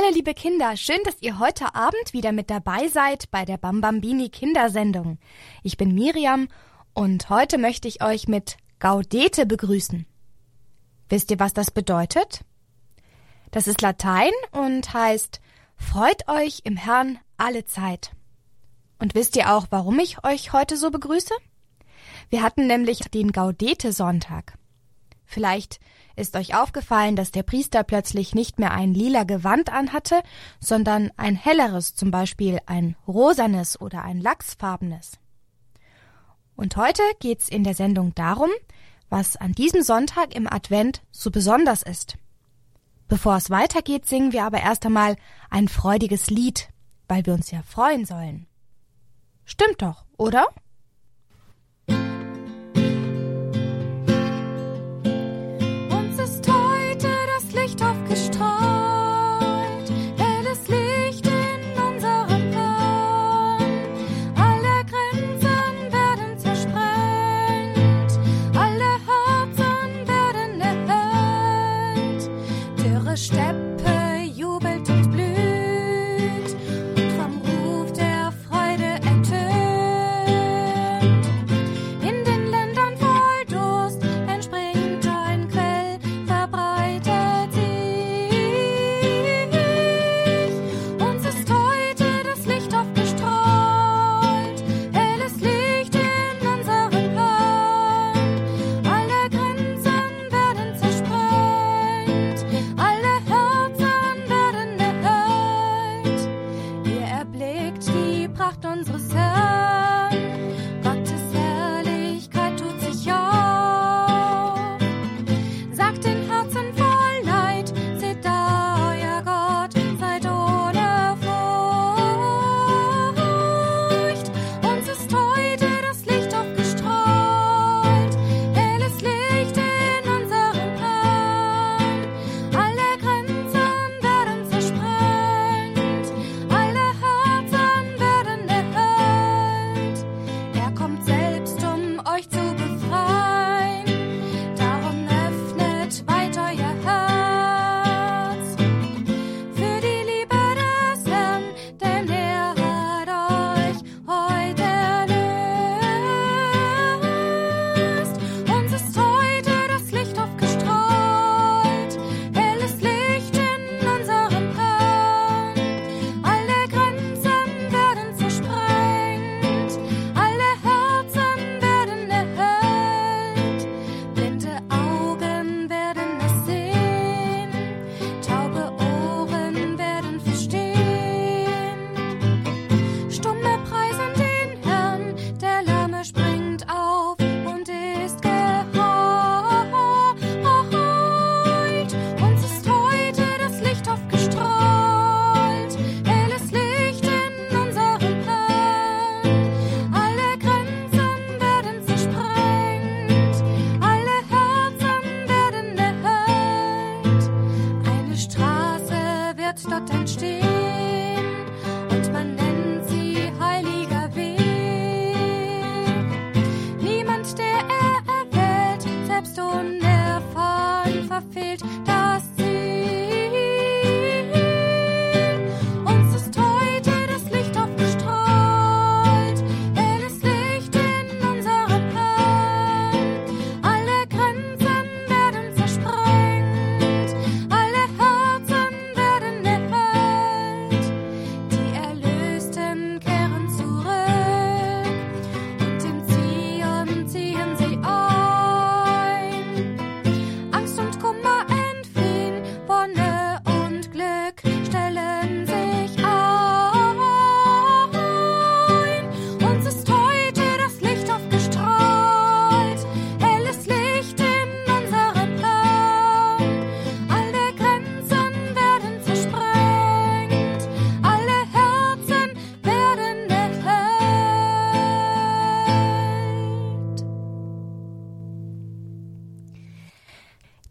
Hallo liebe Kinder, schön, dass ihr heute Abend wieder mit dabei seid bei der Bambambini Kindersendung. Ich bin Miriam und heute möchte ich euch mit Gaudete begrüßen. Wisst ihr, was das bedeutet? Das ist Latein und heißt Freut euch im Herrn alle Zeit. Und wisst ihr auch, warum ich euch heute so begrüße? Wir hatten nämlich den Gaudete-Sonntag. Vielleicht ist euch aufgefallen, dass der Priester plötzlich nicht mehr ein lila Gewand anhatte, sondern ein helleres, zum Beispiel ein rosanes oder ein lachsfarbenes. Und heute geht's in der Sendung darum, was an diesem Sonntag im Advent so besonders ist. Bevor es weitergeht, singen wir aber erst einmal ein freudiges Lied, weil wir uns ja freuen sollen. Stimmt doch, oder?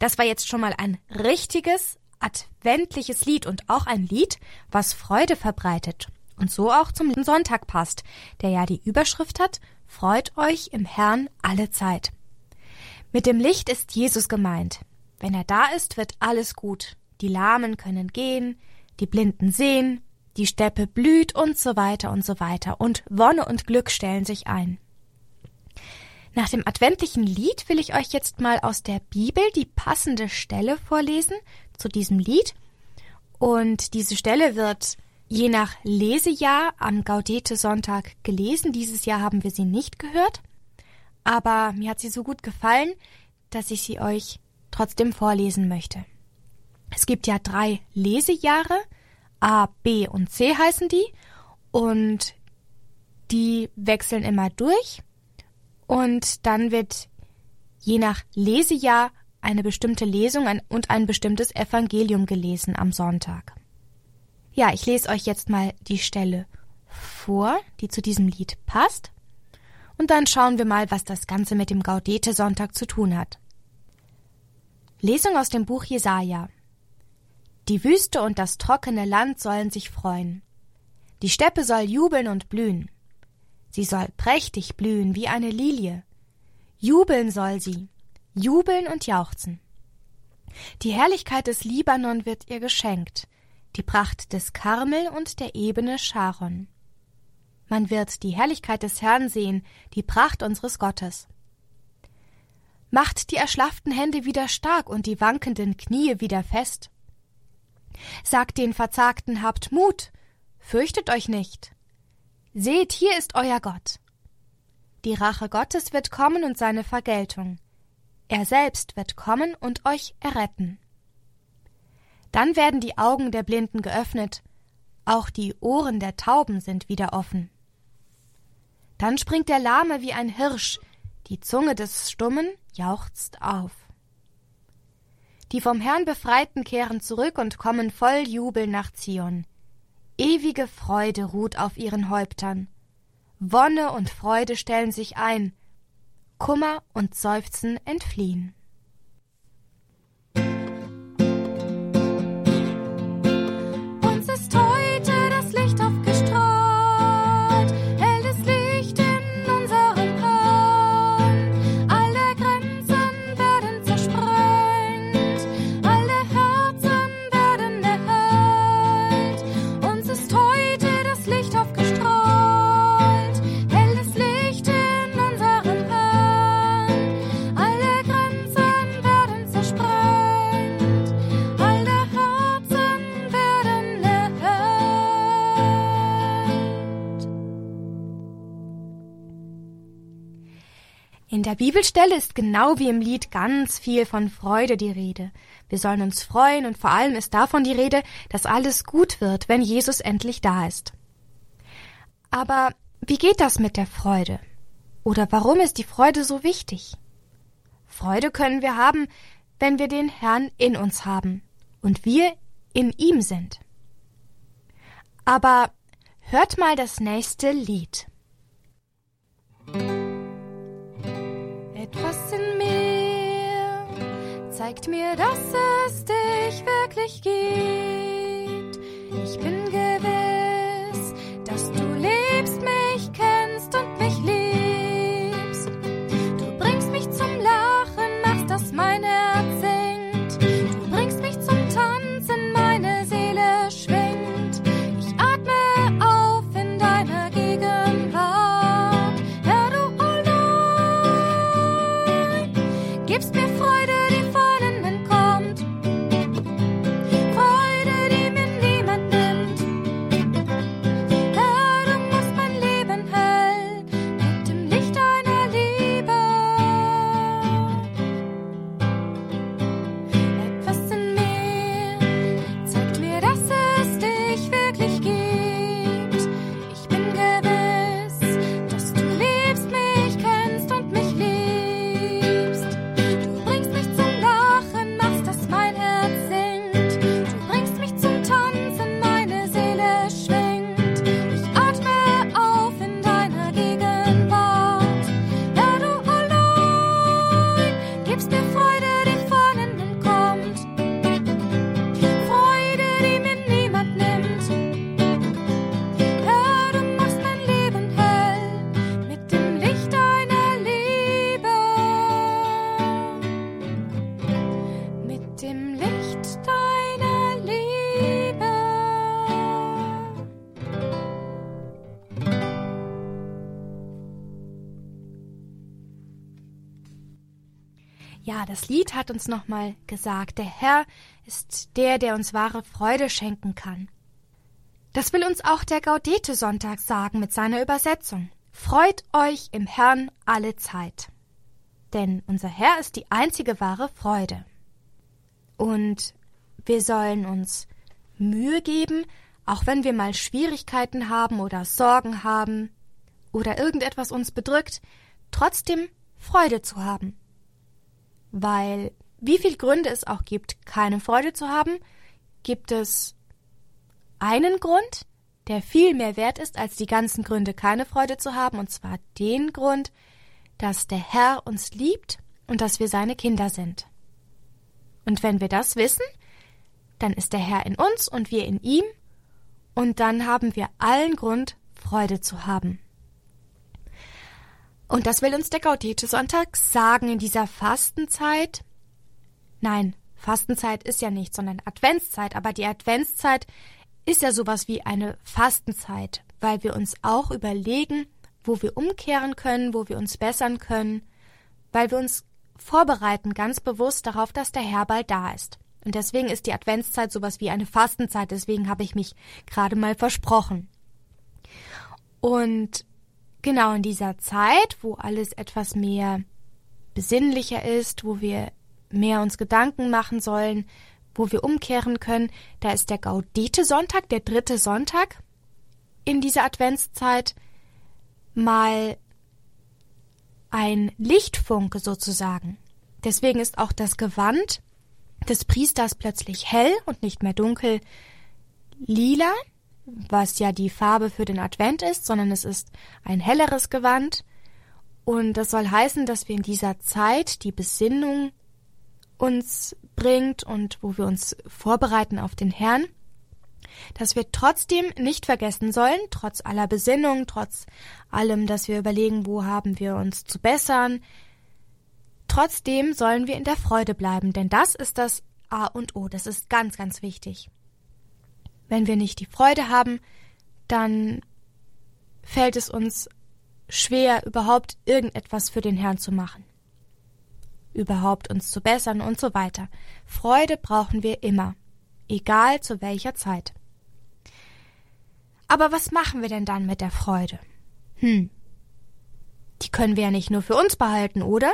Das war jetzt schon mal ein richtiges adventliches Lied und auch ein Lied, was Freude verbreitet und so auch zum Sonntag passt, der ja die Überschrift hat Freut euch im Herrn alle Zeit. Mit dem Licht ist Jesus gemeint. Wenn er da ist, wird alles gut. Die Lahmen können gehen, die Blinden sehen, die Steppe blüht und so weiter und so weiter, und Wonne und Glück stellen sich ein. Nach dem adventlichen Lied will ich euch jetzt mal aus der Bibel die passende Stelle vorlesen zu diesem Lied. Und diese Stelle wird je nach Lesejahr am Gaudete-Sonntag gelesen. Dieses Jahr haben wir sie nicht gehört. Aber mir hat sie so gut gefallen, dass ich sie euch trotzdem vorlesen möchte. Es gibt ja drei Lesejahre. A, B und C heißen die. Und die wechseln immer durch. Und dann wird je nach Lesejahr eine bestimmte Lesung und ein bestimmtes Evangelium gelesen am Sonntag. Ja, ich lese euch jetzt mal die Stelle vor, die zu diesem Lied passt. Und dann schauen wir mal, was das Ganze mit dem Gaudete-Sonntag zu tun hat. Lesung aus dem Buch Jesaja. Die Wüste und das trockene Land sollen sich freuen. Die Steppe soll jubeln und blühen. Sie soll prächtig blühen wie eine Lilie. Jubeln soll sie, jubeln und jauchzen. Die Herrlichkeit des Libanon wird ihr geschenkt, die Pracht des Karmel und der Ebene Sharon. Man wird die Herrlichkeit des Herrn sehen, die Pracht unseres Gottes. Macht die erschlafften Hände wieder stark und die wankenden Knie wieder fest. Sagt den Verzagten, habt Mut, fürchtet euch nicht. Seht, hier ist euer Gott. Die Rache Gottes wird kommen und seine Vergeltung. Er selbst wird kommen und euch erretten. Dann werden die Augen der Blinden geöffnet, auch die Ohren der Tauben sind wieder offen. Dann springt der Lahme wie ein Hirsch, die Zunge des Stummen jauchzt auf. Die vom Herrn Befreiten kehren zurück und kommen voll Jubel nach Zion. Ewige Freude ruht auf ihren Häuptern. Wonne und Freude stellen sich ein, Kummer und Seufzen entfliehen. Der Bibelstelle ist genau wie im Lied ganz viel von Freude die Rede. Wir sollen uns freuen und vor allem ist davon die Rede, dass alles gut wird, wenn Jesus endlich da ist. Aber wie geht das mit der Freude? Oder warum ist die Freude so wichtig? Freude können wir haben, wenn wir den Herrn in uns haben und wir in ihm sind. Aber hört mal das nächste Lied. Zeigt mir, dass es dich wirklich gibt. Ich bin hat uns nochmal gesagt, der Herr ist der, der uns wahre Freude schenken kann. Das will uns auch der Gaudete-Sonntag sagen mit seiner Übersetzung. Freut euch im Herrn alle Zeit. Denn unser Herr ist die einzige wahre Freude. Und wir sollen uns Mühe geben, auch wenn wir mal Schwierigkeiten haben oder Sorgen haben oder irgendetwas uns bedrückt, trotzdem Freude zu haben. Weil wie viel Gründe es auch gibt, keine Freude zu haben, gibt es einen Grund, der viel mehr wert ist als die ganzen Gründe, keine Freude zu haben, und zwar den Grund, dass der Herr uns liebt und dass wir seine Kinder sind. Und wenn wir das wissen, dann ist der Herr in uns und wir in ihm, und dann haben wir allen Grund, Freude zu haben. Und das will uns der Gaudete-Sonntag sagen in dieser Fastenzeit. Nein, Fastenzeit ist ja nicht, sondern Adventszeit, aber die Adventszeit ist ja sowas wie eine Fastenzeit, weil wir uns auch überlegen, wo wir umkehren können, wo wir uns bessern können, weil wir uns vorbereiten ganz bewusst darauf, dass der Herr bald da ist. Und deswegen ist die Adventszeit sowas wie eine Fastenzeit, deswegen habe ich mich gerade mal versprochen. Und genau in dieser Zeit, wo alles etwas mehr besinnlicher ist, wo wir mehr uns Gedanken machen sollen, wo wir umkehren können, da ist der Gaudete-Sonntag, der dritte Sonntag in dieser Adventszeit, mal ein Lichtfunke sozusagen. Deswegen ist auch das Gewand des Priesters plötzlich hell und nicht mehr dunkel lila, was ja die Farbe für den Advent ist, sondern es ist ein helleres Gewand. Und das soll heißen, dass wir in dieser Zeit die Besinnung uns bringt und wo wir uns vorbereiten auf den Herrn, dass wir trotzdem nicht vergessen sollen, trotz aller Besinnung, trotz allem, dass wir überlegen, wo haben wir uns zu bessern, trotzdem sollen wir in der Freude bleiben, denn das ist das A und O, das ist ganz, ganz wichtig. Wenn wir nicht die Freude haben, dann fällt es uns schwer, überhaupt irgendetwas für den Herrn zu machen überhaupt uns zu bessern und so weiter. Freude brauchen wir immer, egal zu welcher Zeit. Aber was machen wir denn dann mit der Freude? Hm. Die können wir ja nicht nur für uns behalten, oder?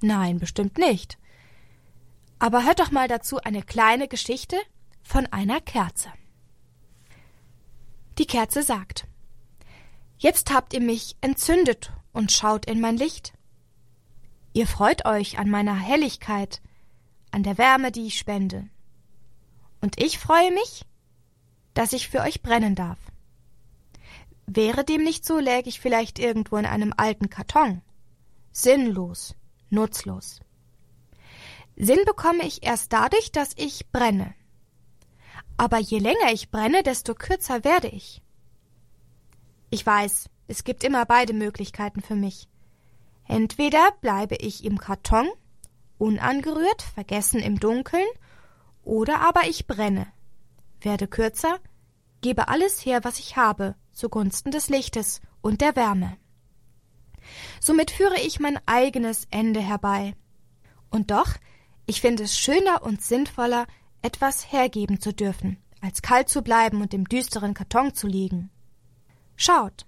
Nein, bestimmt nicht. Aber hört doch mal dazu eine kleine Geschichte von einer Kerze. Die Kerze sagt Jetzt habt ihr mich entzündet und schaut in mein Licht. Ihr freut euch an meiner Helligkeit, an der Wärme, die ich spende. Und ich freue mich, dass ich für euch brennen darf. Wäre dem nicht so, läge ich vielleicht irgendwo in einem alten Karton. Sinnlos, nutzlos. Sinn bekomme ich erst dadurch, dass ich brenne. Aber je länger ich brenne, desto kürzer werde ich. Ich weiß, es gibt immer beide Möglichkeiten für mich. Entweder bleibe ich im Karton, unangerührt, vergessen im Dunkeln, oder aber ich brenne, werde kürzer, gebe alles her, was ich habe, zugunsten des Lichtes und der Wärme. Somit führe ich mein eigenes Ende herbei. Und doch, ich finde es schöner und sinnvoller, etwas hergeben zu dürfen, als kalt zu bleiben und im düsteren Karton zu liegen. Schaut,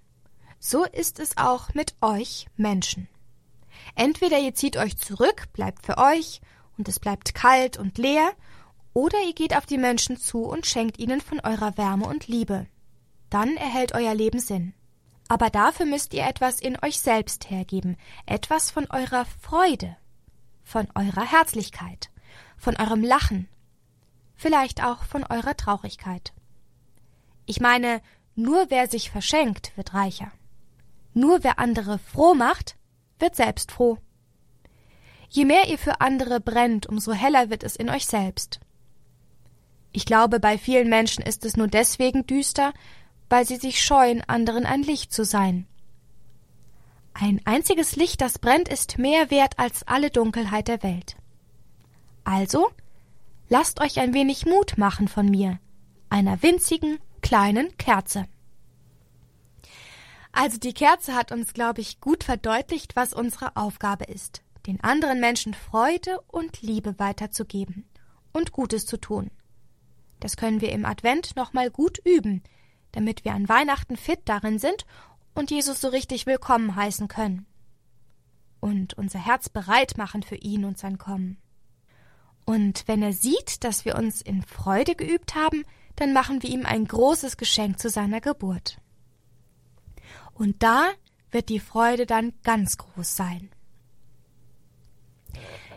so ist es auch mit euch Menschen. Entweder ihr zieht euch zurück, bleibt für euch, und es bleibt kalt und leer, oder ihr geht auf die Menschen zu und schenkt ihnen von eurer Wärme und Liebe. Dann erhält euer Leben Sinn. Aber dafür müsst ihr etwas in euch selbst hergeben, etwas von eurer Freude, von eurer Herzlichkeit, von eurem Lachen, vielleicht auch von eurer Traurigkeit. Ich meine, nur wer sich verschenkt, wird reicher. Nur wer andere froh macht, wird selbst froh. Je mehr ihr für andere brennt, umso heller wird es in euch selbst. Ich glaube, bei vielen Menschen ist es nur deswegen düster, weil sie sich scheuen, anderen ein Licht zu sein. Ein einziges Licht, das brennt, ist mehr wert als alle Dunkelheit der Welt. Also, lasst euch ein wenig Mut machen von mir, einer winzigen, kleinen Kerze. Also die Kerze hat uns, glaube ich, gut verdeutlicht, was unsere Aufgabe ist. den anderen Menschen Freude und Liebe weiterzugeben und Gutes zu tun. Das können wir im Advent nochmal gut üben, damit wir an Weihnachten fit darin sind und Jesus so richtig willkommen heißen können. Und unser Herz bereit machen für ihn und sein Kommen. Und wenn er sieht, dass wir uns in Freude geübt haben, dann machen wir ihm ein großes Geschenk zu seiner Geburt. Und da wird die Freude dann ganz groß sein.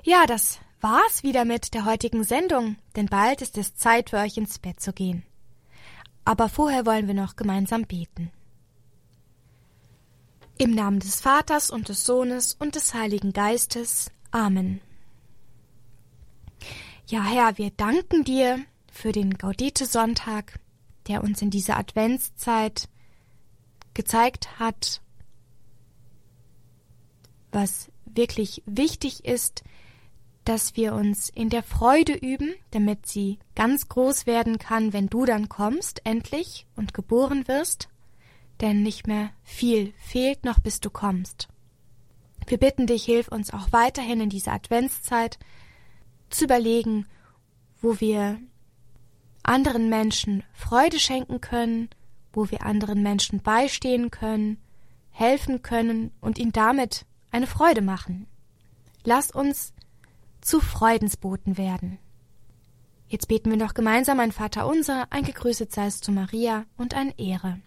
Ja, das war's wieder mit der heutigen Sendung, denn bald ist es Zeit für euch ins Bett zu gehen. Aber vorher wollen wir noch gemeinsam beten. Im Namen des Vaters und des Sohnes und des Heiligen Geistes. Amen. Ja, Herr, wir danken dir für den Gaudete-Sonntag, der uns in dieser Adventszeit gezeigt hat, was wirklich wichtig ist, dass wir uns in der Freude üben, damit sie ganz groß werden kann, wenn du dann kommst, endlich, und geboren wirst, denn nicht mehr viel fehlt noch, bis du kommst. Wir bitten dich, hilf uns auch weiterhin in dieser Adventszeit zu überlegen, wo wir anderen Menschen Freude schenken können, wo wir anderen Menschen beistehen können, helfen können und ihnen damit eine Freude machen. Lass uns zu Freudensboten werden. Jetzt beten wir noch gemeinsam ein Vater unser, ein gegrüßet sei es zu Maria und ein Ehre.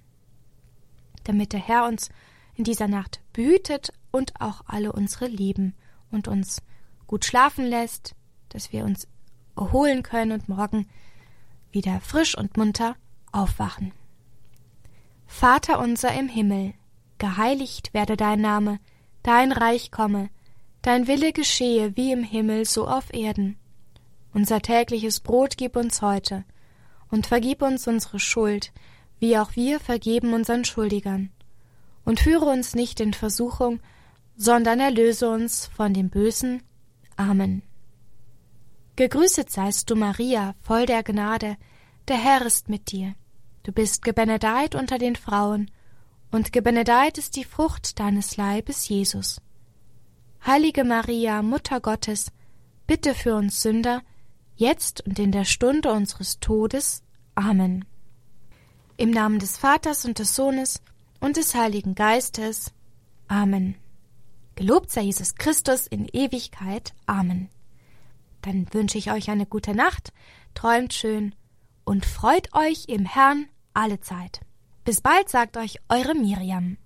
Damit der Herr uns in dieser Nacht behütet und auch alle unsere lieben und uns gut schlafen lässt, dass wir uns erholen können und morgen wieder frisch und munter aufwachen. Vater unser im Himmel, geheiligt werde dein Name, dein Reich komme, dein Wille geschehe wie im Himmel so auf Erden. Unser tägliches Brot gib uns heute, und vergib uns unsere Schuld, wie auch wir vergeben unseren Schuldigern. Und führe uns nicht in Versuchung, sondern erlöse uns von dem Bösen. Amen. Gegrüßet seist du, Maria, voll der Gnade, der Herr ist mit dir. Du bist gebenedeit unter den Frauen, und gebenedeit ist die Frucht deines Leibes, Jesus. Heilige Maria, Mutter Gottes, bitte für uns Sünder, jetzt und in der Stunde unseres Todes. Amen. Im Namen des Vaters und des Sohnes und des Heiligen Geistes. Amen. Gelobt sei Jesus Christus in Ewigkeit. Amen. Dann wünsche ich euch eine gute Nacht, träumt schön und freut euch im Herrn alle Zeit. Bis bald, sagt euch eure Miriam.